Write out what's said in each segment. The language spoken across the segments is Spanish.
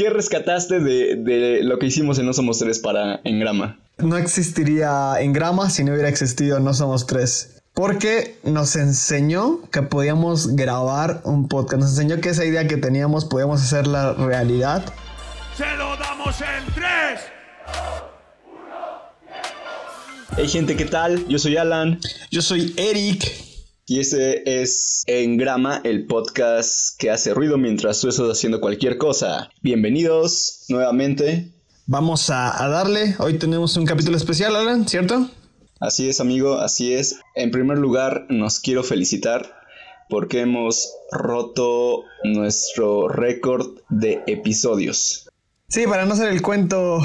¿qué rescataste de, de lo que hicimos en No Somos Tres para Engrama? No existiría Engrama si no hubiera existido No Somos Tres. Porque nos enseñó que podíamos grabar un podcast. Nos enseñó que esa idea que teníamos podíamos hacer la realidad. ¡Se lo damos en tres! Hey gente, ¿qué tal? Yo soy Alan. Yo soy Eric. Y este es En Grama, el podcast que hace ruido mientras tú estás haciendo cualquier cosa. Bienvenidos nuevamente. Vamos a, a darle. Hoy tenemos un capítulo especial, Alan, ¿cierto? Así es, amigo, así es. En primer lugar, nos quiero felicitar porque hemos roto nuestro récord de episodios. Sí, para no hacer el cuento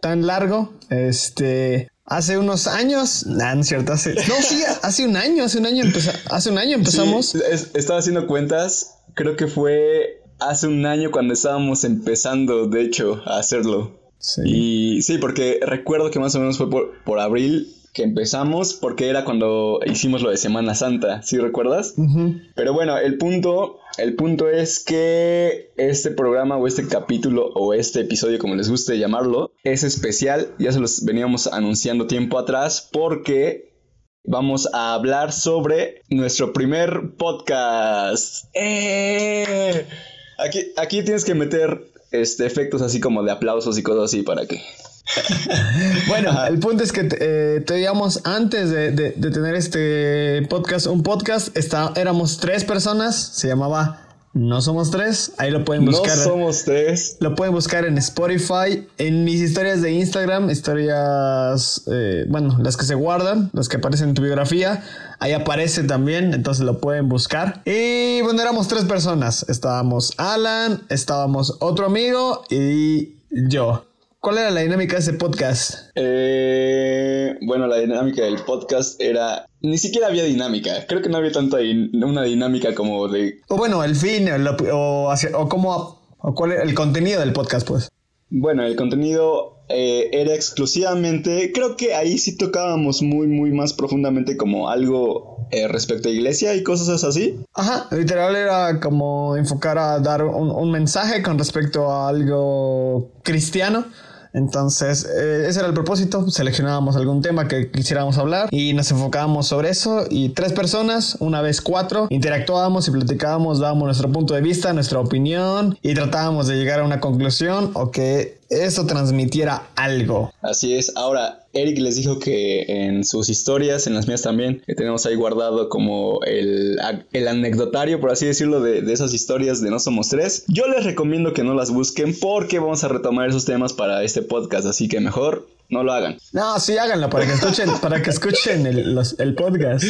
tan largo, este, hace unos años, nah, no es cierto, hace, no, sí, hace un año, hace un año, empeza, hace un año empezamos. Sí, es, estaba haciendo cuentas, creo que fue hace un año cuando estábamos empezando, de hecho, a hacerlo. Sí. Y sí, porque recuerdo que más o menos fue por, por abril que empezamos porque era cuando hicimos lo de Semana Santa, ¿sí recuerdas? Uh -huh. Pero bueno, el punto, el punto es que este programa o este capítulo o este episodio, como les guste llamarlo, es especial, ya se los veníamos anunciando tiempo atrás porque vamos a hablar sobre nuestro primer podcast. ¡Eh! Aquí, aquí tienes que meter este, efectos así como de aplausos y cosas así para que bueno, Ajá. el punto es que eh, teníamos antes de, de, de, tener este podcast, un podcast, está, éramos tres personas, se llamaba No Somos Tres, ahí lo pueden buscar. No Somos Tres. Lo pueden buscar en Spotify, en mis historias de Instagram, historias, eh, bueno, las que se guardan, las que aparecen en tu biografía, ahí aparece también, entonces lo pueden buscar. Y bueno, éramos tres personas, estábamos Alan, estábamos otro amigo y yo. ¿Cuál era la dinámica de ese podcast? Eh, bueno, la dinámica del podcast era... Ni siquiera había dinámica. Creo que no había tanta una dinámica como de... O bueno, el fin, o, o, o cómo... O cuál era el contenido del podcast, pues. Bueno, el contenido eh, era exclusivamente... Creo que ahí sí tocábamos muy, muy más profundamente como algo eh, respecto a iglesia y cosas así. Ajá, literal era como enfocar a dar un, un mensaje con respecto a algo cristiano. Entonces, eh, ese era el propósito. Seleccionábamos algún tema que quisiéramos hablar y nos enfocábamos sobre eso. Y tres personas, una vez cuatro, interactuábamos y platicábamos, dábamos nuestro punto de vista, nuestra opinión y tratábamos de llegar a una conclusión o que eso transmitiera algo. Así es. Ahora, Eric les dijo que en sus historias, en las mías también, que tenemos ahí guardado como el, el anecdotario, por así decirlo, de, de, esas historias de No Somos Tres. Yo les recomiendo que no las busquen porque vamos a retomar esos temas para este podcast, así que mejor no lo hagan. No, sí, háganlo para que escuchen, para que escuchen el, los, el podcast.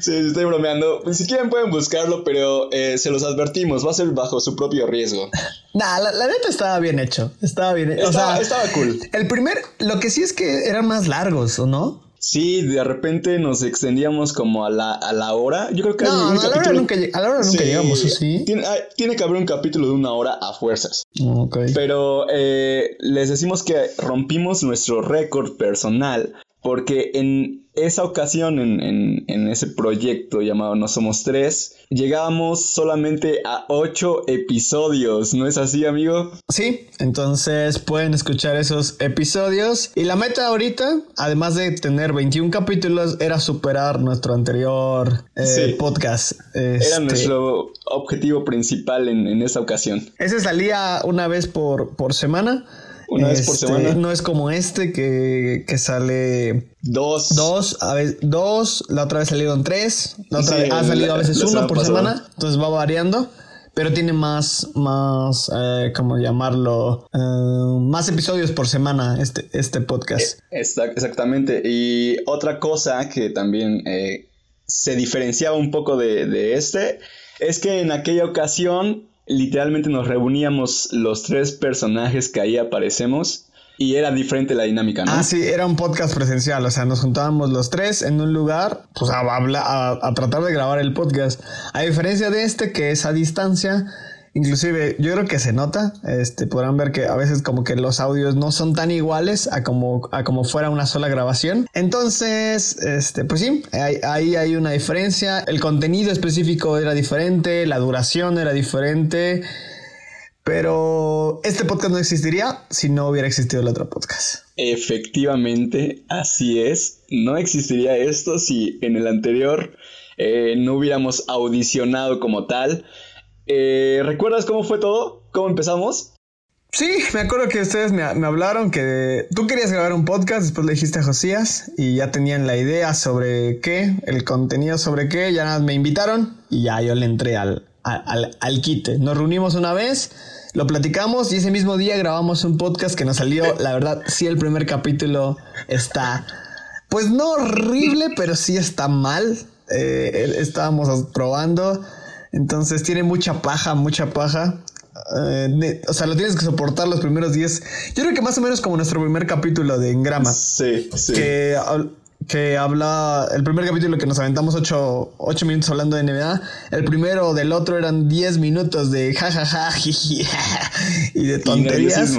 Sí, estoy bromeando. Pues, si quieren pueden buscarlo, pero eh, se los advertimos, va a ser bajo su propio riesgo. Nah, la, la neta estaba bien hecho. Estaba bien hecho. Estaba, o sea, estaba cool. El primer, lo que sí es que eran más largos, ¿o no? Sí, de repente nos extendíamos como a la, a la hora. Yo creo que no, hay un no, capítulo... a la hora nunca, a la hora nunca sí, llegamos, ¿sí? Tiene, hay, tiene, que haber un capítulo de una hora a fuerzas. Okay. Pero eh, les decimos que rompimos nuestro récord personal porque en esa ocasión, en, en, en, ese proyecto llamado No Somos Tres, llegábamos solamente a ocho episodios, ¿no es así, amigo? Sí, entonces pueden escuchar esos episodios. Y la meta ahorita, además de tener 21 capítulos, era superar nuestro anterior eh, sí. podcast. Este... Era nuestro objetivo principal en, en esa ocasión. Ese salía una vez por, por semana. Una vez por este, semana. No es como este que, que sale dos. Dos, a veces dos, la otra vez salieron tres, la otra sí, vez ha salido a veces uno por semana, entonces va variando. Pero tiene más, más, eh, ¿cómo llamarlo? Uh, más episodios por semana este, este podcast. Exactamente. Y otra cosa que también eh, se diferenciaba un poco de, de este es que en aquella ocasión literalmente nos reuníamos los tres personajes que ahí aparecemos y era diferente la dinámica, ¿no? Ah, sí, era un podcast presencial, o sea, nos juntábamos los tres en un lugar, pues a, a, a tratar de grabar el podcast. A diferencia de este, que es a distancia, Inclusive yo creo que se nota, este, podrán ver que a veces como que los audios no son tan iguales a como, a como fuera una sola grabación. Entonces, este, pues sí, ahí, hay una diferencia. El contenido específico era diferente, la duración era diferente. Pero este podcast no existiría si no hubiera existido el otro podcast. Efectivamente, así es. No existiría esto si en el anterior eh, no hubiéramos audicionado como tal. Eh, ¿Recuerdas cómo fue todo? ¿Cómo empezamos? Sí, me acuerdo que ustedes me, me, hablaron que tú querías grabar un podcast, después le dijiste a Josías y ya tenían la idea sobre qué, el contenido sobre qué, ya nada, me invitaron y ya yo le entré al, al, al quite. Nos reunimos una vez, lo platicamos y ese mismo día grabamos un podcast que nos salió, la verdad, sí el primer capítulo está, pues no horrible, pero sí está mal. Eh, estábamos probando, entonces tiene mucha paja, mucha paja. Eh, o sea, lo tienes que soportar los primeros 10. Yo creo que más o menos como nuestro primer capítulo de Engrama. Sí, sí. Que, que habla. El primer capítulo que nos aventamos 8, minutos hablando de NBA. El primero del otro eran 10 minutos de jajaja y de tonterías.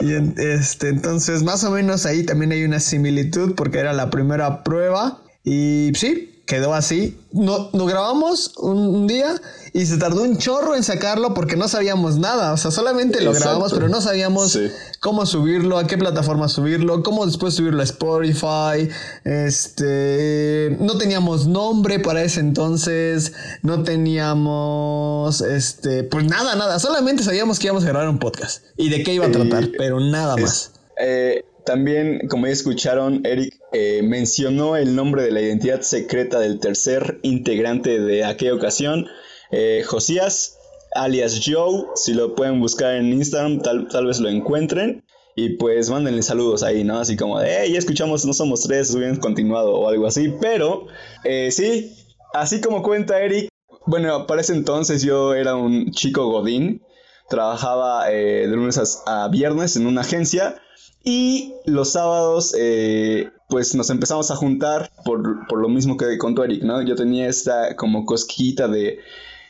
Y, este, entonces, más o menos ahí también hay una similitud porque era la primera prueba. Y sí, quedó así. No, nos grabamos un, día y se tardó un chorro en sacarlo porque no sabíamos nada. O sea, solamente lo grabamos, pero no sabíamos cómo subirlo, a qué plataforma subirlo, cómo después subirlo a Spotify. Este, no teníamos nombre para ese entonces, no teníamos, este, pues nada, nada. Solamente sabíamos que íbamos a grabar un podcast y de qué iba a tratar, pero nada más. Eh, también, como ya escucharon, Eric eh, mencionó el nombre de la identidad secreta del tercer integrante de aquella ocasión, eh, Josías, alias Joe. Si lo pueden buscar en Instagram, tal, tal, vez lo encuentren. Y pues mándenle saludos ahí, ¿no? Así como de, ya escuchamos, no somos tres, hubieran continuado o algo así. Pero, eh, sí, así como cuenta Eric, bueno, para ese entonces yo era un chico godín. Trabajaba de lunes a viernes en una agencia y los sábados, eh, pues nos empezamos a juntar por, por, lo mismo que contó Eric, ¿no? Yo tenía esta como cosquillita de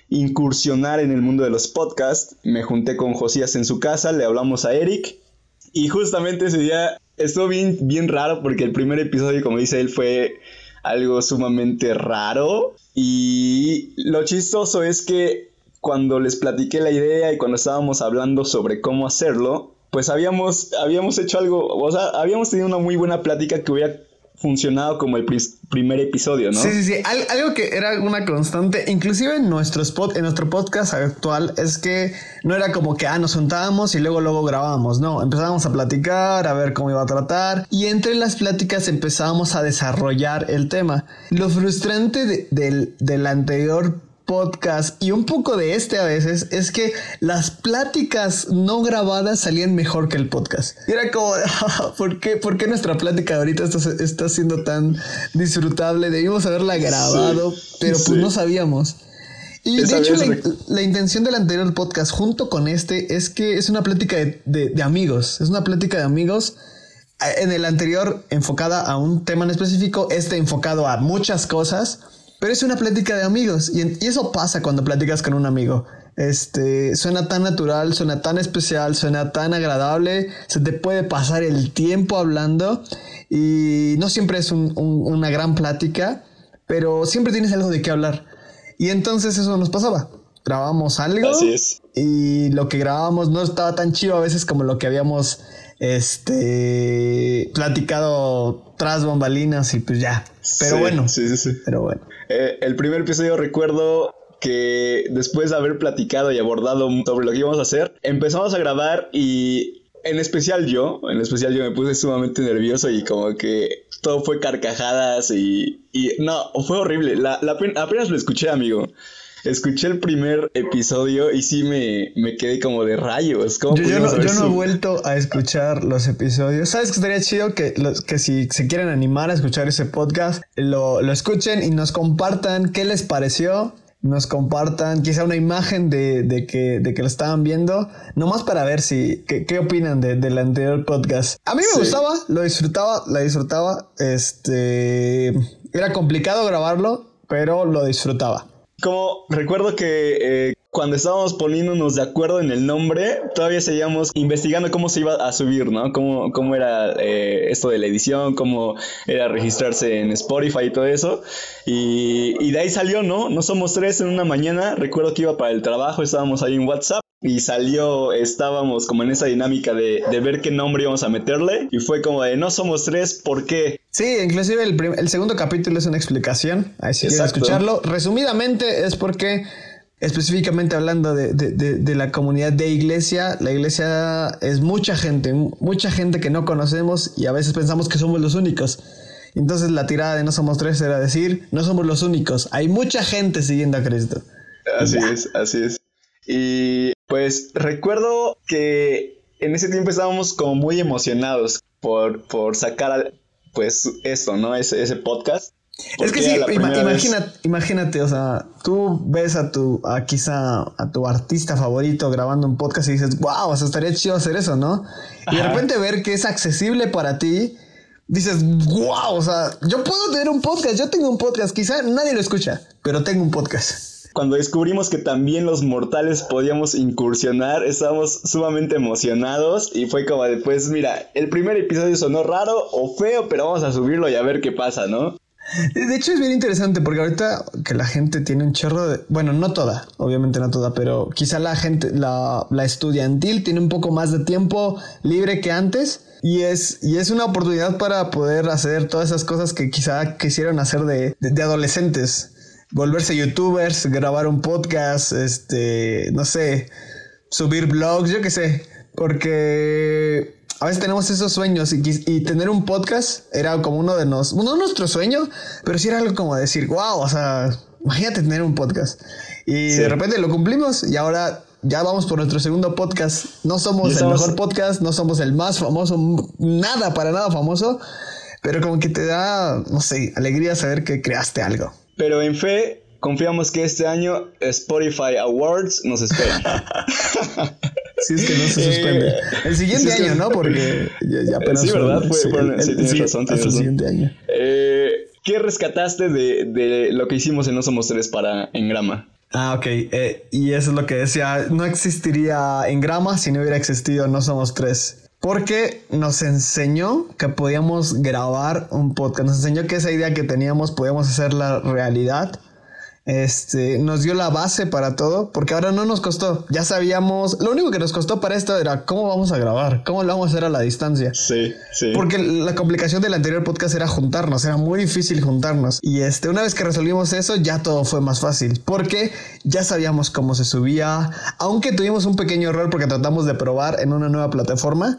incursionar en el mundo de los podcasts. Me junté con Josías en su casa, le hablamos a Eric. Y justamente ese día estuvo bien, bien raro porque el primer episodio, como dice él, fue algo sumamente raro. Y lo chistoso es que cuando les platiqué la idea y cuando estábamos hablando sobre cómo hacerlo, pues habíamos, habíamos hecho algo, o sea, habíamos tenido una muy buena plática que hubiera funcionado como el primer episodio, ¿no? Sí, sí, sí. algo que era una constante, inclusive en nuestro spot, en nuestro podcast actual, es que no era como que, ah, nos juntábamos y luego, luego grabábamos, no, empezábamos a platicar, a ver cómo iba a tratar, y entre las pláticas empezábamos a desarrollar el tema. Lo frustrante del, del anterior podcast y un poco de este a veces es que las pláticas no grabadas salían mejor que el podcast. Y era como, ¿por, qué, ¿por qué nuestra plática ahorita está, está siendo tan disfrutable? Debimos haberla grabado, pero pues no sabíamos. Y de hecho, la, intención del anterior podcast junto con este es que es una plática de, de amigos. Es una plática de amigos. En el anterior enfocada a un tema en específico, este enfocado a muchas cosas. Pero es una plática de amigos y, eso pasa cuando platicas con un amigo. Este, suena tan natural, suena tan especial, suena tan agradable, se te puede pasar el tiempo hablando y no siempre es una gran plática, pero siempre tienes algo de qué hablar. Y entonces eso nos pasaba. Grabamos algo y lo que grabábamos no estaba tan chido a veces como lo que habíamos este platicado tras bombalinas y pues ya. Pero bueno. Sí, sí, sí. Pero bueno. Eh, el primer episodio recuerdo que después de haber platicado y abordado sobre lo que íbamos a hacer, empezamos a grabar y en especial yo, en especial yo me puse sumamente nervioso y como que todo fue carcajadas y, y no, fue horrible. La, la, apenas lo escuché, amigo escuché el primer episodio y sí me, me quedé como de rayos. yo, no, yo no, he vuelto a escuchar los episodios. ¿Sabes que estaría chido que, los, que si se quieren animar a escuchar ese podcast, lo, lo escuchen y nos compartan qué les pareció? nos compartan quizá una imagen de, de, que, de que lo estaban viendo, nomás para ver si qué, qué opinan de, del anterior podcast. A mí me gustaba, lo disfrutaba, la disfrutaba. Este era complicado grabarlo, pero lo disfrutaba. Como recuerdo que eh, cuando estábamos poniéndonos de acuerdo en el nombre, todavía seguíamos investigando cómo se iba a subir, ¿no? Cómo, cómo era eh, esto de la edición, cómo era registrarse en Spotify y todo eso. Y, de ahí salió, ¿no? No somos tres en una mañana. Recuerdo que iba para el trabajo, estábamos ahí en WhatsApp. y salió, estábamos como en esa dinámica de, de, ver qué nombre íbamos a meterle y fue como de no somos tres, ¿por qué? Sí, inclusive el, el segundo capítulo es una explicación, ahí si quieren escucharlo. Resumidamente es porque específicamente hablando de, de, de, la comunidad de iglesia, la iglesia es mucha gente, mucha gente que no conocemos y a veces pensamos que somos los únicos. Entonces la tirada de no somos tres era decir, no somos los únicos, hay mucha gente siguiendo a Cristo. Así es, así es. Y pues recuerdo que en ese tiempo estábamos como muy emocionados por, por sacar pues esto, ¿no? Ese, ese podcast. Es que sí, imagínate, imagínate, o sea, tú ves a tu, a quizá a tu artista favorito grabando un podcast y dices, wow, o sea, estaría chido hacer eso, ¿no? Y de repente ver que es accesible para ti, dices, wow, o sea, yo puedo tener un podcast, yo tengo un podcast, quizá nadie lo escucha, pero tengo un podcast cuando descubrimos que también los mortales podíamos incursionar, estábamos sumamente emocionados y fue como después, pues mira, el primer episodio sonó raro o feo, pero vamos a subirlo y a ver qué pasa, ¿no? De hecho es bien interesante porque ahorita que la gente tiene un chorro de... Bueno, no toda, obviamente no toda, pero quizá la gente, la, la estudiantil tiene un poco más de tiempo libre que antes. Y es, y es una oportunidad para poder hacer todas esas cosas que quizá quisieron hacer de, de adolescentes volverse youtubers, grabar un podcast, este, no sé, subir blogs, yo qué sé, porque a veces tenemos esos sueños y, tener un podcast era como uno de nos, uno de nuestros sueños, pero sí era algo como decir, wow, o sea, imagínate tener un podcast. Y de repente lo cumplimos y ahora ya vamos por nuestro segundo podcast. No somos el mejor podcast, no somos el más famoso, nada, para nada famoso, pero como que te da, no sé, alegría saber que creaste algo. Pero en fe, confiamos que este año Spotify Awards nos esperan. Si es que no se suspende. Eh, el siguiente año, ¿no? Porque ya, apenas. Sí, ¿verdad? Fue, sí, tienes razón. Tienes el siguiente año. Eh, ¿Qué rescataste de, de, lo que hicimos en No Somos Tres para Engrama? Ah, ok. Eh, y eso es lo que decía. No existiría Engrama si no hubiera existido No Somos Tres. Porque nos enseñó que podíamos grabar un podcast. Nos enseñó que esa idea que teníamos podíamos hacerla realidad. Este, nos dio la base para todo, porque ahora no nos costó. Ya sabíamos, lo único que nos costó para esto era cómo vamos a grabar, cómo lo vamos a hacer a la distancia. Sí, sí. Porque la complicación del anterior podcast era juntarnos, era muy difícil juntarnos. Y este, una vez que resolvimos eso, ya todo fue más fácil, porque ya sabíamos cómo se subía, aunque tuvimos un pequeño error porque tratamos de probar en una nueva plataforma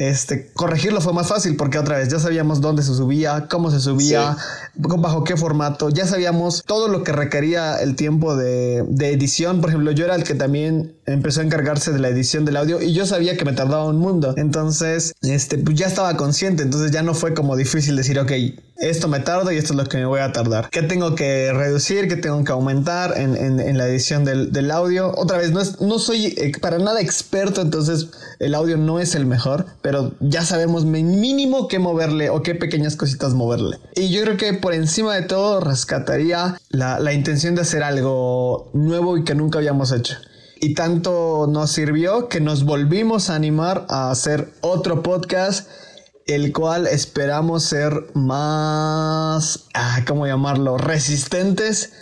este, corregirlo fue más fácil porque otra vez ya sabíamos dónde se subía, cómo se subía, bajo qué formato, ya sabíamos todo lo que requería el tiempo de, de, edición. Por ejemplo, yo era el que también empezó a encargarse de la edición del audio y yo sabía que me tardaba un mundo. Entonces, este, pues ya estaba consciente, entonces ya no fue como difícil decir, ok, esto me tardo y esto es lo que me voy a tardar. ¿Qué tengo que reducir? ¿Qué tengo que aumentar en, en, la edición del, del, audio? Otra vez, no, es, no soy para nada experto, entonces el audio no es el mejor, pero ya sabemos mínimo qué moverle o qué pequeñas cositas moverle. Y yo creo que por encima de todo rescataría la, la intención de hacer algo nuevo y que nunca habíamos hecho. Y tanto nos sirvió que nos volvimos a animar a hacer otro podcast el cual esperamos ser más, ah, ¿cómo llamarlo?, resistentes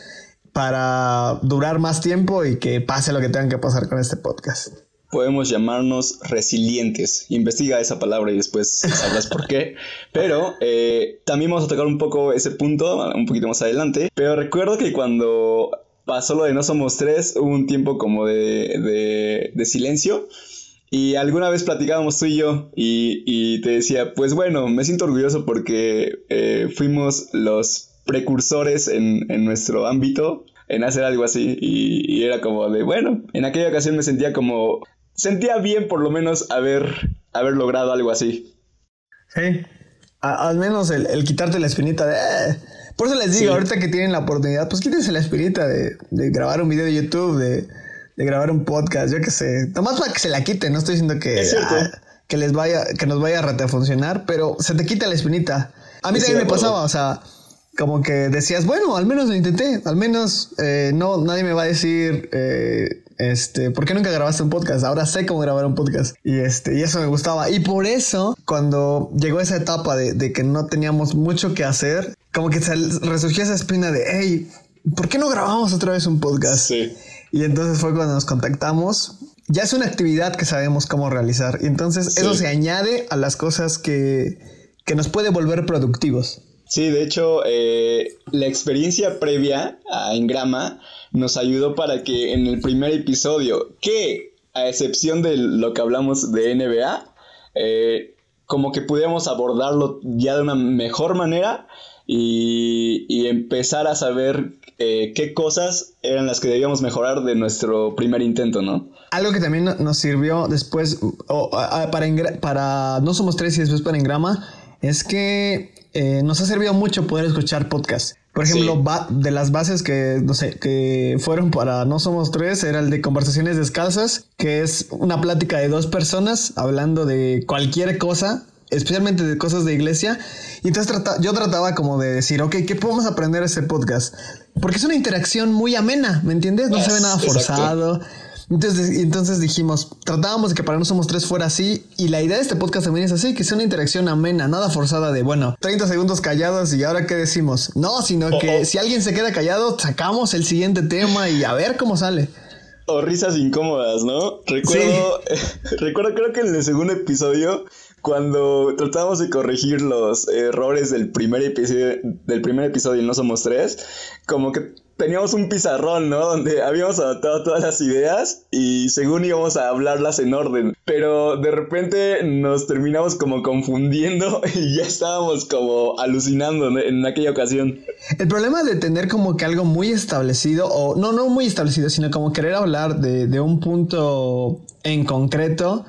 para durar más tiempo y que pase lo que tengan que pasar con este podcast. Podemos llamarnos resilientes. Investiga esa palabra y después sabrás por qué. Pero eh, también vamos a tocar un poco ese punto un poquito más adelante. Pero recuerdo que cuando pasó lo de No Somos Tres, hubo un tiempo como de, de, de silencio y alguna vez platicábamos tú y yo y, te decía, pues bueno, me siento orgulloso porque eh, fuimos los precursores en, nuestro ámbito en hacer algo así y, era como de, bueno, en aquella ocasión me sentía como, sentía bien por lo menos haber, haber logrado algo así. Sí, al menos el, quitarte la espinita de... Eh". Por eso les digo, ahorita que tienen la oportunidad, pues quítense la espinita de, de grabar un video de YouTube, de de grabar un podcast, yo qué sé. Nomás para que se la quite, no estoy diciendo que, ah, que les vaya, que nos vaya a funcionar, pero se te quita la espinita. A mí también me pasaba, o sea, como que decías, bueno, al menos lo intenté, al menos eh, no, nadie me va a decir, eh, este, ¿por qué nunca grabaste un podcast? Ahora sé cómo grabar un podcast. Y este, y eso me gustaba. Y por eso, cuando llegó esa etapa de, de que no teníamos mucho que hacer, como que resurgió esa espina de, hey, ¿por qué no grabamos otra vez un podcast? Sí. Y entonces fue cuando nos contactamos ya es una actividad que sabemos cómo realizar. Y entonces eso se añade a las cosas que, que nos puede volver productivos. Sí, de hecho, eh, la experiencia previa a Engrama nos ayudó para que en el primer episodio, que a excepción de lo que hablamos de NBA, eh, como que pudiéramos abordarlo ya de una mejor manera y, empezar a saber eh, qué cosas eran las que debíamos mejorar de nuestro primer intento, ¿no? Algo que también nos sirvió después, para, para No Somos Tres y después para Engrama, es que eh, nos ha servido mucho poder escuchar podcasts. Por ejemplo, de las bases que, no sé, que fueron para No Somos Tres, era el de Conversaciones Descalzas, que es una plática de dos personas hablando de cualquier cosa, especialmente de cosas de iglesia. Y entonces yo trataba como de decir, ok, ¿qué podemos aprender de este podcast? Porque es una interacción muy amena, ¿me entiendes? No se ve nada forzado. Entonces, entonces dijimos, tratábamos de que para no somos tres fuera así. Y la idea de este podcast también es así, que sea una interacción amena, nada forzada de, bueno, 30 segundos callados y ahora qué decimos. No, sino que si alguien se queda callado, sacamos el siguiente tema y a ver cómo sale. O risas incómodas, ¿no? Recuerdo, recuerdo creo que en el segundo episodio, cuando tratábamos de corregir los errores del primer episodio, del primer episodio y no somos tres, como que teníamos un pizarrón, ¿no? Donde habíamos adaptado todas las ideas y según íbamos a hablarlas en orden. Pero de repente nos terminamos como confundiendo y ya estábamos como alucinando en aquella ocasión. El problema de tener como que algo muy establecido, o no, no muy establecido, sino como querer hablar de, de un punto en concreto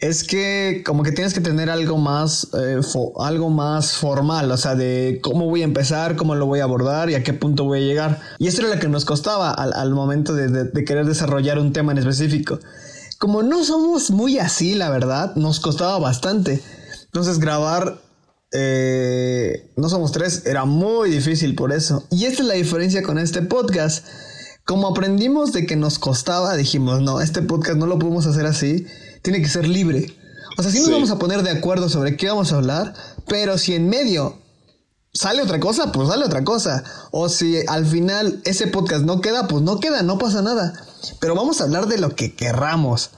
es que como que tienes que tener algo más, eh, algo más formal, o sea, de cómo voy a empezar, cómo lo voy a abordar y a qué punto voy a llegar. Y esto era lo que nos costaba al, momento de, querer desarrollar un tema en específico. Como no somos muy así, la verdad, nos costaba bastante. Entonces grabar eh, No Somos Tres era muy difícil por eso. Y esta es la diferencia con este podcast. Como aprendimos de que nos costaba, dijimos, no, este podcast no lo podemos hacer así tiene que ser libre. O sea, sí nos vamos a poner de acuerdo sobre qué vamos a hablar, pero si en medio sale otra cosa, pues sale otra cosa. O si al final ese podcast no queda, pues no queda, no pasa nada. Pero vamos a hablar de lo que querramos.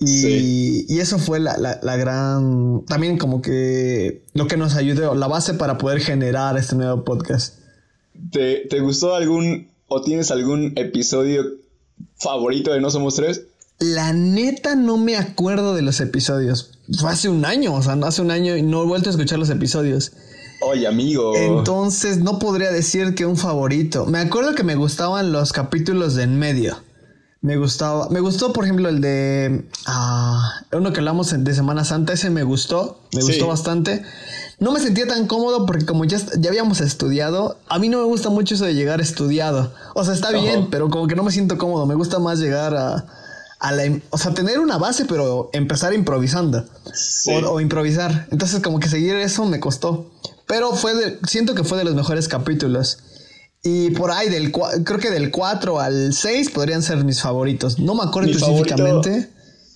Y, y eso fue la, la, gran. También como que lo que nos ayudó, la base para poder generar este nuevo podcast. ¿Te, te gustó algún o tienes algún episodio favorito de No Somos Tres? La neta no me acuerdo de los episodios. Fue hace un año, o sea, hace un año y no he vuelto a escuchar los episodios. Oye, amigo. Entonces no podría decir que un favorito. Me acuerdo que me gustaban los capítulos de en medio. Me gustaba. Me gustó, por ejemplo, el de. Ah, uno que hablamos de Semana Santa. Ese me gustó. Me gustó bastante. No me sentía tan cómodo porque, como ya, ya habíamos estudiado, a mí no me gusta mucho eso de llegar estudiado. O sea, está bien, pero como que no me siento cómodo. Me gusta más llegar a o sea, tener una base, pero empezar improvisando o, improvisar. Entonces, como que seguir eso me costó. Pero fue siento que fue de los mejores capítulos. Y por ahí, del, creo que del 4 al 6 podrían ser mis favoritos. No me acuerdo específicamente,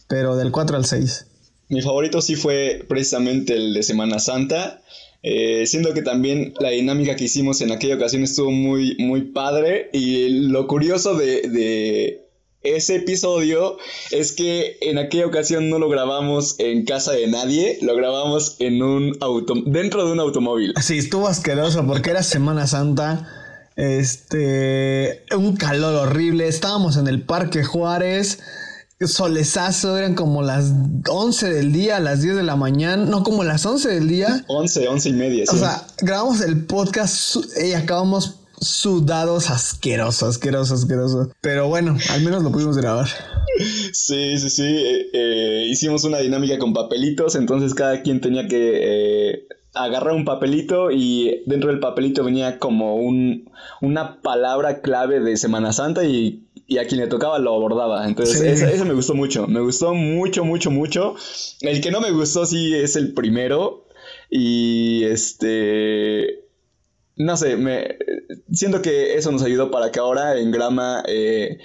pero del 4 al 6. Mi favorito sí fue precisamente el de Semana Santa. Eh, siendo que también la dinámica que hicimos en aquella ocasión estuvo muy, muy padre. Y lo curioso de ese episodio es que en aquella ocasión no lo grabamos en casa de nadie, lo grabamos en un auto dentro de un automóvil. Sí, estuvo asqueroso porque era Semana Santa. Este, un calor horrible. Estábamos en el Parque Juárez. Solezazo, eran como las 11 del día, las 10 de la mañana, no como las 11 del día. 11, 11 y media. O sea, grabamos el podcast y acabamos sudados asqueroso, asqueroso, asqueroso. Pero bueno, al menos lo pudimos grabar. Sí, sí, sí. Eh, eh, hicimos una dinámica con papelitos, entonces cada quien tenía que eh, agarrar un papelito y dentro del papelito venía como un, una palabra clave de Semana Santa y, a quien le tocaba lo abordaba. Entonces, eso, me gustó mucho. Me gustó mucho, mucho, mucho. El que no me gustó sí es el primero. Y este no sé, me siento que eso nos ayudó para que ahora en Grama eh,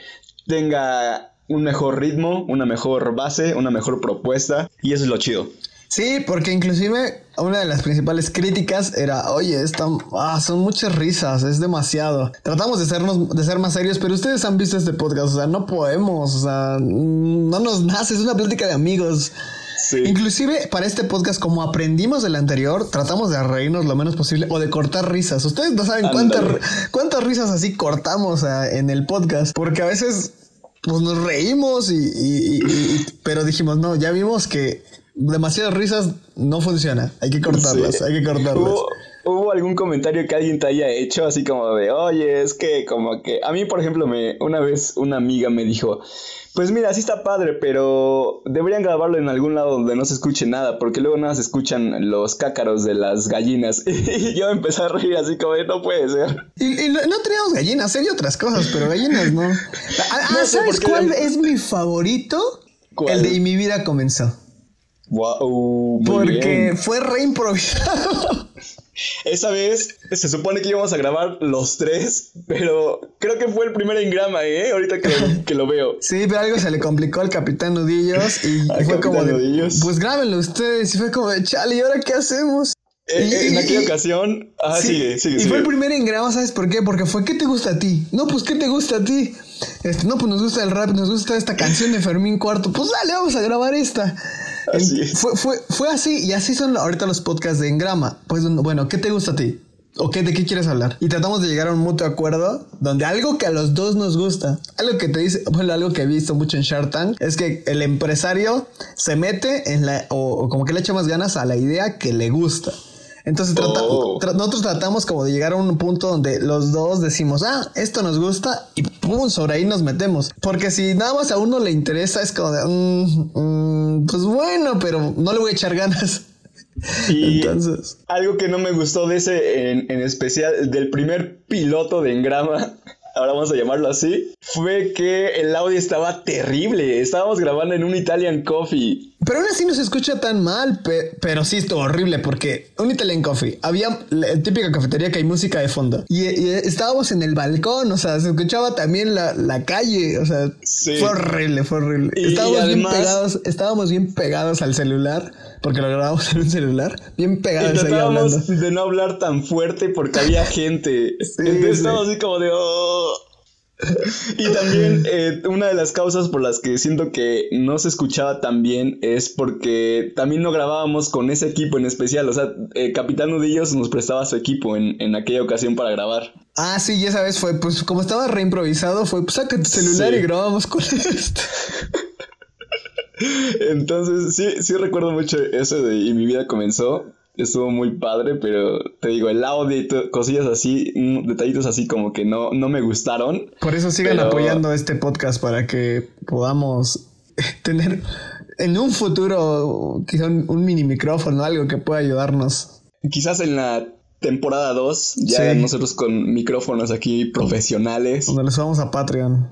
tenga un mejor ritmo, una mejor base, una mejor propuesta y eso es lo chido. Sí, porque inclusive una de las principales críticas era, oye, están, ah, son muchas risas, es demasiado. Tratamos de, sernos, de ser más serios, pero ustedes han visto este podcast, o sea, no podemos, o sea, no nos nace, es una plática de amigos. Sí. Inclusive para este podcast, como aprendimos del anterior, tratamos de reírnos lo menos posible o de cortar risas. Ustedes no saben cuántas, cuántas risas así cortamos en el podcast, porque a veces pues nos reímos y, pero dijimos, no, ya vimos que demasiadas risas no funciona. Hay que cortarlas, hay que cortarlas. ¿Hubo, algún comentario que alguien te haya hecho así como de, oye, es que como que... A mí, por ejemplo, me una vez una amiga me dijo, pues mira, sí está padre, pero deberían grabarlo en algún lado donde no se escuche nada, porque luego nada se escuchan los cácaros de las gallinas. y yo empecé a reír así como no puede ser. Y, no, teníamos gallinas, había otras cosas, pero gallinas no. Ah, ah ¿sabes cuál es mi favorito? El de Y mi vida comenzó. Wow, Porque fue reimprovisado. Esa vez se supone que íbamos a grabar los tres, pero creo que fue el primer engrama, ¿eh? Ahorita que lo, veo. Sí, pero algo se le complicó al Capitán Nudillos y fue como de, pues grábenlo ustedes. Y fue como de, chale, ¿y ahora qué hacemos? Eh, en aquella ocasión, ah, sí, sigue, sigue. Y fue el primer engrama, ¿sabes por qué? Porque fue, ¿qué te gusta a ti? No, pues, ¿qué te gusta a ti? Este, no, pues nos gusta el rap, nos gusta esta canción de Fermín Cuarto. Pues dale, vamos a grabar esta. Fue, fue, fue así, y así son ahorita los podcasts de Engrama. Pues bueno, ¿qué te gusta a ti? ¿O qué, de qué quieres hablar? Y tratamos de llegar a un mutuo acuerdo donde algo que a los dos nos gusta, algo que te dice, bueno, algo que he visto mucho en Shark Tank, es que el empresario se mete en la, o como que le echa más ganas a la idea que le gusta. Entonces oh. nosotros tratamos como de llegar a un punto donde los dos decimos, ah, esto nos gusta y pum, sobre ahí nos metemos. Porque si nada más a uno le interesa es como de, mm, mm, pues bueno, pero no le voy a echar ganas. Y Entonces. algo que no me gustó de ese en, en especial, del primer piloto de Engrama, ahora vamos a llamarlo así, fue que el audio estaba terrible. Estábamos grabando en un Italian Coffee. Pero aún así no se escucha tan mal, pero sí estuvo horrible porque un Italian Coffee, había la típica cafetería que hay música de fondo y, estábamos en el balcón, o sea, se escuchaba también la, calle, o sea, fue horrible, fue horrible. estábamos, bien pegados, estábamos bien pegados al celular porque lo grabamos en un celular, bien pegados ahí hablando. de no hablar tan fuerte porque había gente. Entonces estábamos así como de... Oh". Y también eh, una de las causas por las que siento que no se escuchaba tan bien es porque también no grabábamos con ese equipo en especial. O sea, eh, Capitán Nudillos nos prestaba su equipo en, en, aquella ocasión para grabar. Ah, sí, y esa vez fue, pues como estaba reimprovisado, fue, pues saca tu celular y grabamos con esto. Entonces, sí, sí recuerdo mucho eso de y mi vida comenzó. Estuvo muy padre, pero te digo, el audio cosillas así, detallitos así como que no, no me gustaron. Por eso sigan apoyando este podcast para que podamos tener en un futuro quizá un, mini micrófono, algo que pueda ayudarnos. Quizás en la temporada 2, ya nosotros con micrófonos aquí profesionales. Cuando les vamos a Patreon.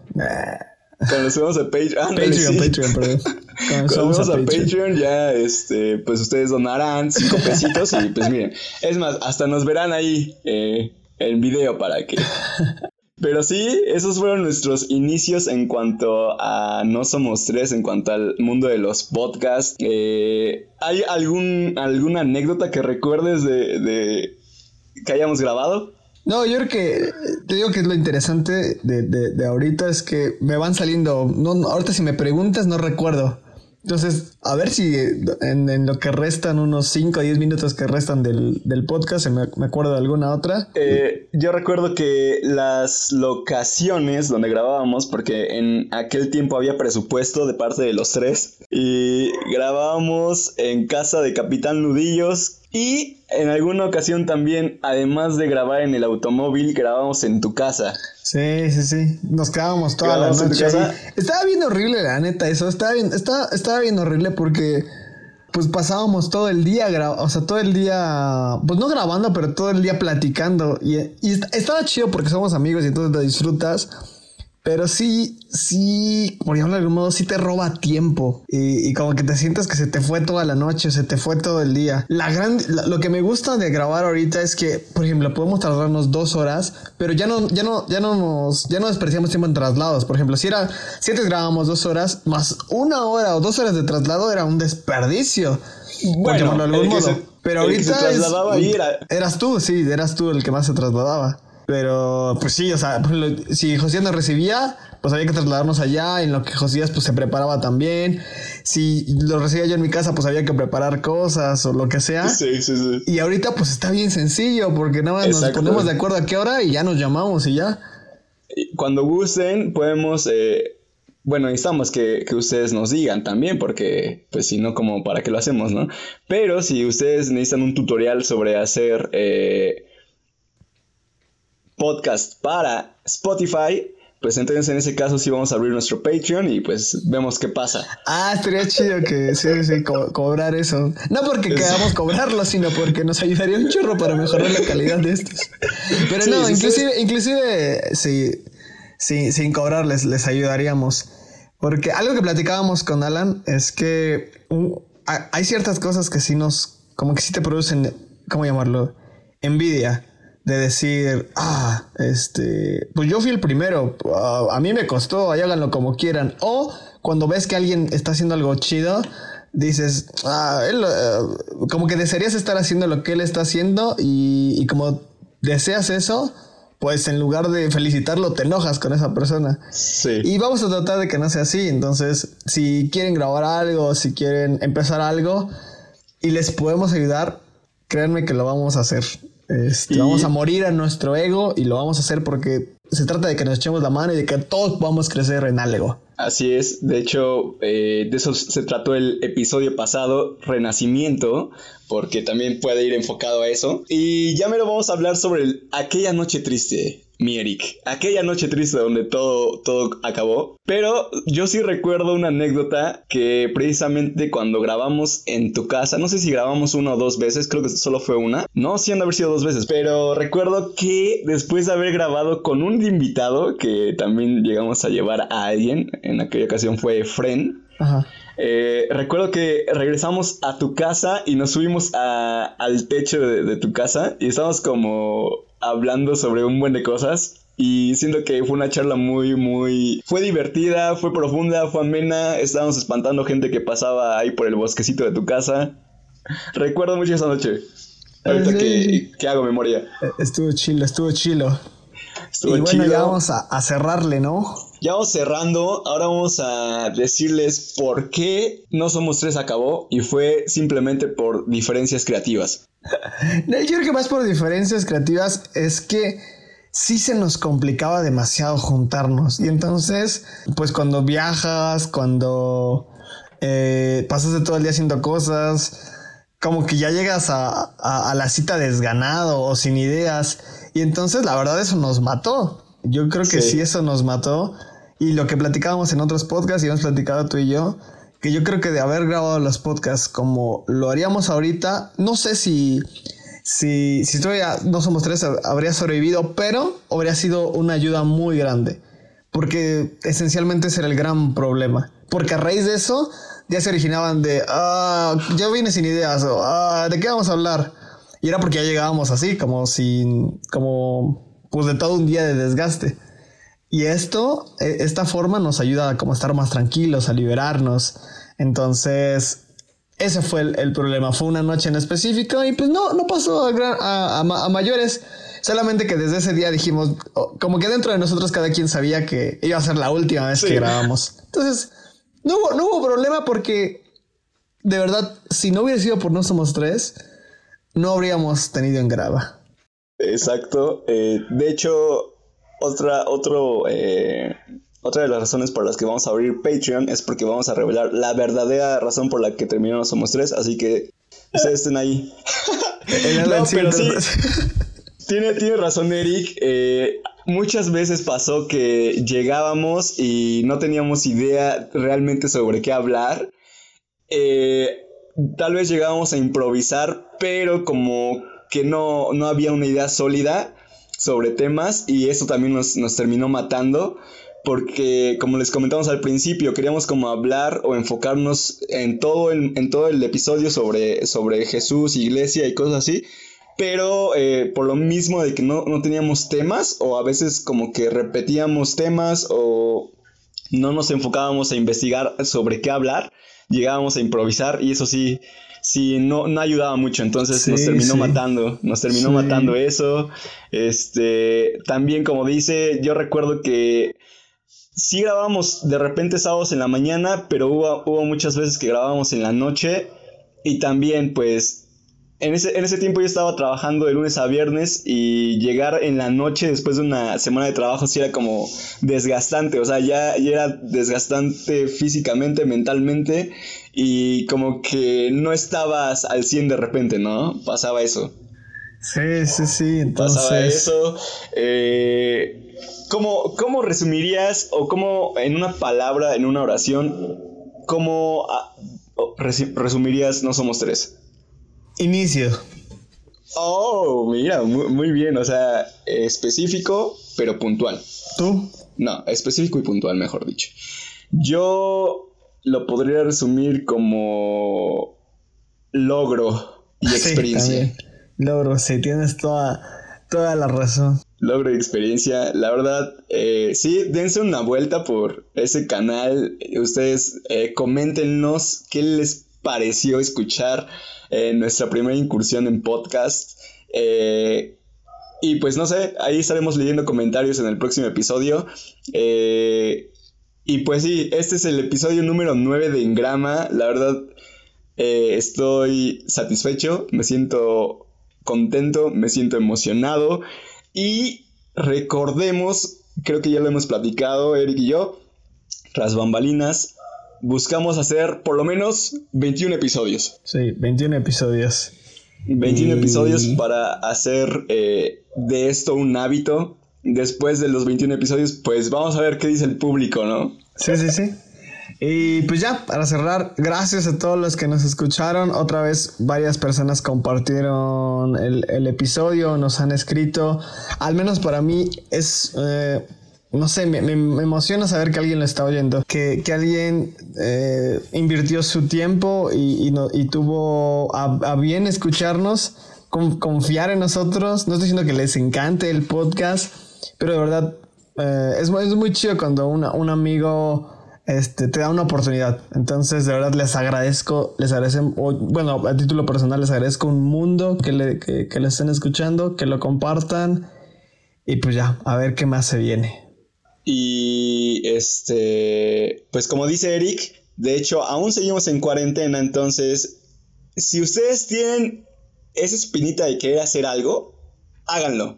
Cuando subamos a Patreon. Patreon, Patreon, perdón. Cuando, subamos a, Patreon. ya, este, pues ustedes donarán cinco pesitos y pues miren. Es más, hasta nos verán ahí eh, en video para que. Pero sí, esos fueron nuestros inicios en cuanto a No Somos Tres, en cuanto al mundo de los podcasts. Eh, ¿Hay algún, alguna anécdota que recuerdes de, de que hayamos grabado? No, yo creo que te digo que es lo interesante de, de, ahorita es que me van saliendo. No, ahorita si me preguntas, no recuerdo. Entonces, a ver si en, lo que restan unos 5 o 10 minutos que restan del, podcast, me, me, acuerdo de alguna otra. Eh, yo recuerdo que las locaciones donde grabábamos, porque en aquel tiempo había presupuesto de parte de los tres, y grabábamos en casa de Capitán Nudillos, y en alguna ocasión también, además de grabar en el automóvil, grabamos en tu casa. Sí, sí, sí. Nos quedábamos toda la noche. Estaba bien horrible, la neta, eso. Estaba bien, estaba, estaba bien horrible porque pues pasábamos todo el día, o sea, todo el día, pues no grabando, pero todo el día platicando. Y, y estaba chido porque somos amigos y entonces lo disfrutas. Pero sí, sí, por ejemplo, de algún modo, sí te roba tiempo. Y, como que te sientes que se te fue toda la noche, se te fue todo el día. La gran, lo que me gusta de grabar ahorita es que, por ejemplo, podemos tardarnos dos horas, pero ya no, ya no, ya no nos, ya no desperdiciamos tiempo en traslados. Por ejemplo, si era, si antes grabábamos dos horas, más una hora o dos horas de traslado era un desperdicio. Bueno, por algún modo. pero ahorita eras tú, sí, eras tú el que más se trasladaba. Pero, pues sí, o sea, si Josías nos recibía, pues había que trasladarnos allá, en lo que Josías pues se preparaba también. Si lo recibía yo en mi casa, pues había que preparar cosas o lo que sea. Sí, sí, sí. Y ahorita pues está bien sencillo, porque nada más nos ponemos de acuerdo a qué hora y ya nos llamamos y ya. Cuando gusten, podemos... Eh, bueno, necesitamos que, que, ustedes nos digan también, porque pues si no, como para qué lo hacemos, ¿no? Pero si ustedes necesitan un tutorial sobre hacer... Eh, podcast para Spotify, pues entonces en ese caso sí vamos a abrir nuestro Patreon y pues vemos qué pasa. Ah, estaría chido que sí, sí, cobrar eso. No porque queramos cobrarlo, sino porque nos ayudaría un chorro para mejorar la calidad de estos. Pero no, inclusive, inclusive sí, sí, sin cobrarles les ayudaríamos. Porque algo que platicábamos con Alan es que hay ciertas cosas que sí nos, como que sí te producen, ¿cómo llamarlo? Envidia de decir, ah, este, pues yo fui el primero, ah, a mí me costó, ahí háganlo como quieran. O cuando ves que alguien está haciendo algo chido, dices, ah, él, eh, como que desearías estar haciendo lo que él está haciendo y, y, como deseas eso, pues en lugar de felicitarlo, te enojas con esa persona. Sí. Y vamos a tratar de que no sea así. Entonces, si quieren grabar algo, si quieren empezar algo y les podemos ayudar, créanme que lo vamos a hacer. Este, vamos a morir a nuestro ego y lo vamos a hacer porque se trata de que nos echemos la mano y de que todos podamos crecer en algo. Así es, de hecho, eh, de eso se trató el episodio pasado, Renacimiento, porque también puede ir enfocado a eso. Y ya me lo vamos a hablar sobre aquella noche triste mi Eric. Aquella noche triste donde todo, todo acabó. Pero yo sí recuerdo una anécdota que precisamente cuando grabamos en tu casa, no sé si grabamos una o dos veces, creo que solo fue una. No, sí han de haber sido dos veces. Pero recuerdo que después de haber grabado con un invitado, que también llegamos a llevar a alguien, en aquella ocasión fue Fren. Eh, recuerdo que regresamos a tu casa y nos subimos al techo de, de, tu casa y estábamos como hablando sobre un buen de cosas. Y siento que fue una charla muy, muy... Fue divertida, fue profunda, fue amena. Estábamos espantando gente que pasaba ahí por el bosquecito de tu casa. Recuerdo mucho esa noche. Ahorita que, hago memoria. Estuvo chilo, estuvo chilo. Estuvo y bueno, ya vamos a, a, cerrarle, ¿no? Ya vamos cerrando. Ahora vamos a decirles por qué No Somos Tres acabó. Y fue simplemente por diferencias creativas. Yo creo que más por diferencias creativas es que sí se nos complicaba demasiado juntarnos. Y entonces, pues cuando viajas, cuando eh, pasas de todo el día haciendo cosas, como que ya llegas a, la cita desganado o sin ideas. Y entonces la verdad eso nos mató. Yo creo que sí eso nos mató. Y lo que platicábamos en otros podcasts y hemos platicado tú y yo, que yo creo que de haber grabado los podcasts como lo haríamos ahorita, no sé si, si, si todavía no somos tres, habría sobrevivido, pero habría sido una ayuda muy grande. Porque esencialmente ese era el gran problema. Porque a raíz de eso ya se originaban de, ah, ya vine sin ideas, o ah, ¿de qué vamos a hablar? Y era porque ya llegábamos así, como sin, como, pues de todo un día de desgaste. Y esto, e, esta forma nos ayuda a como estar más tranquilos, a liberarnos. Entonces, ese fue el, problema. Fue una noche en específico y pues no, no pasó a, a, mayores. Solamente que desde ese día dijimos, como que dentro de nosotros cada quien sabía que iba a ser la última vez que grabamos. Entonces, no hubo, no hubo problema porque, de verdad, si no hubiera sido por No Somos Tres, no habríamos tenido en grava. Exacto. Eh, de hecho, otra, otro, eh, otra de las razones por las que vamos a abrir Patreon es porque vamos a revelar la verdadera razón por la que terminamos Somos Tres, así que ustedes estén ahí. no, pero sí, tiene, tiene razón Eric. Eh, muchas veces pasó que llegábamos y no teníamos idea realmente sobre qué hablar. Eh, tal vez llegábamos a improvisar, pero como que no, no había una idea sólida sobre temas y eso también nos, terminó matando. porque como les comentamos al principio, queríamos como hablar o enfocarnos en todo el, en todo el episodio sobre, sobre Jesús, iglesia y cosas así. Pero eh, por lo mismo de que no, no teníamos temas o a veces como que repetíamos temas o no nos enfocábamos a investigar sobre qué hablar, llegábamos a improvisar y eso sí, sí, no, no ayudaba mucho, entonces nos terminó sí. matando, nos terminó Sí. matando eso. Este, también como dice, yo recuerdo que sí grabábamos de repente sábados en la mañana, pero hubo, hubo muchas veces que grabábamos en la noche y también pues en ese, en ese tiempo yo estaba trabajando de lunes a viernes y llegar en la noche después de una semana de trabajo sí era como desgastante, o sea, ya, ya era desgastante físicamente, mentalmente y como que no estabas al 100 de repente, ¿no? Pasaba eso. Sí, sí, sí. Entonces, Pasaba eso. Eh, ¿cómo, cómo resumirías o cómo en una palabra, en una oración, cómo ah, resumirías No Somos Tres? Inicio. Oh, mira, muy, muy bien. O sea, específico, pero puntual. ¿Tú? No, específico y puntual, mejor dicho. Yo lo podría resumir como logro y experiencia. Logro, sí, tienes toda, toda la razón. logro y experiencia. La verdad, eh, sí, dense una vuelta por ese canal. Ustedes eh, coméntenos qué les pareció escuchar eh, nuestra primera incursión en podcast. Eh, y pues no sé, ahí estaremos leyendo comentarios en el próximo episodio. Eh, y pues sí, este es el episodio número 9 de Engrama. La verdad, estoy satisfecho, me siento contento, me siento emocionado. Y recordemos, creo que ya lo hemos platicado Eric y yo, tras bambalinas, buscamos hacer por lo menos 21 episodios. Sí, 21 episodios. 21 Y- episodios para hacer eh, de esto un hábito. Después de los 21 episodios, pues vamos a ver qué dice el público, ¿no? Sí, sí, sí. Y pues ya, para cerrar, gracias a todos los que nos escucharon. Otra vez, varias personas compartieron el, el episodio, nos han escrito. Al menos para mí es, eh, no sé, me, me- emociona saber que alguien lo está oyendo. Que, que alguien eh, invirtió su tiempo y, y no- y tuvo a, bien escucharnos, con- confiar en nosotros. No estoy diciendo que les encante el podcast, pero de verdad eh, es, es muy chido cuando una- un amigo este, te da una oportunidad. Entonces, de verdad, les agradezco, les agradecen, o, bueno, a título personal, les agradezco un mundo que le, que, que le estén escuchando, que lo compartan. Y pues ya, a ver qué más se viene. Y este, pues como dice Eric, de hecho aún seguimos en cuarentena, entonces si ustedes tienen esa espinita de querer hacer algo, háganlo.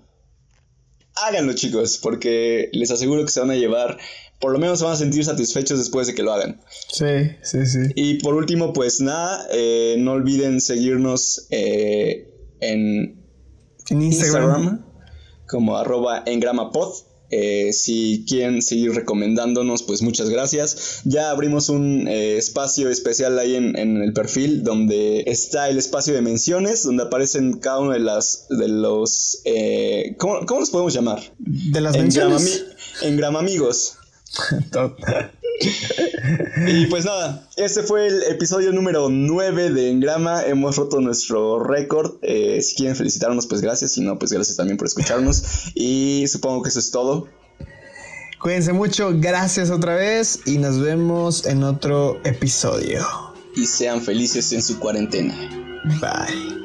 Háganlo chicos, porque les aseguro que se van a llevar, por lo menos se van a sentir satisfechos después de que lo hagan. Sí, sí, sí. Y por último, pues nada, eh, no olviden seguirnos eh, en En Instagram. Instagram como arroba engramapod. Eh, si quieren seguir recomendándonos, pues muchas gracias. Ya abrimos un eh, espacio especial ahí en, en el perfil donde está el espacio de menciones, donde aparecen cada uno de las de los eh, ¿cómo, cómo los podemos llamar? De las menciones. Engramami- Engramamigos. Y pues nada, este fue el episodio número 9 de Engrama. Hemos roto nuestro récord. Eh, si quieren felicitarnos, pues gracias. Si no, pues gracias también por escucharnos. Y supongo que eso es todo. Cuídense mucho, gracias otra vez y nos vemos en otro episodio. Y sean felices en su cuarentena. Bye.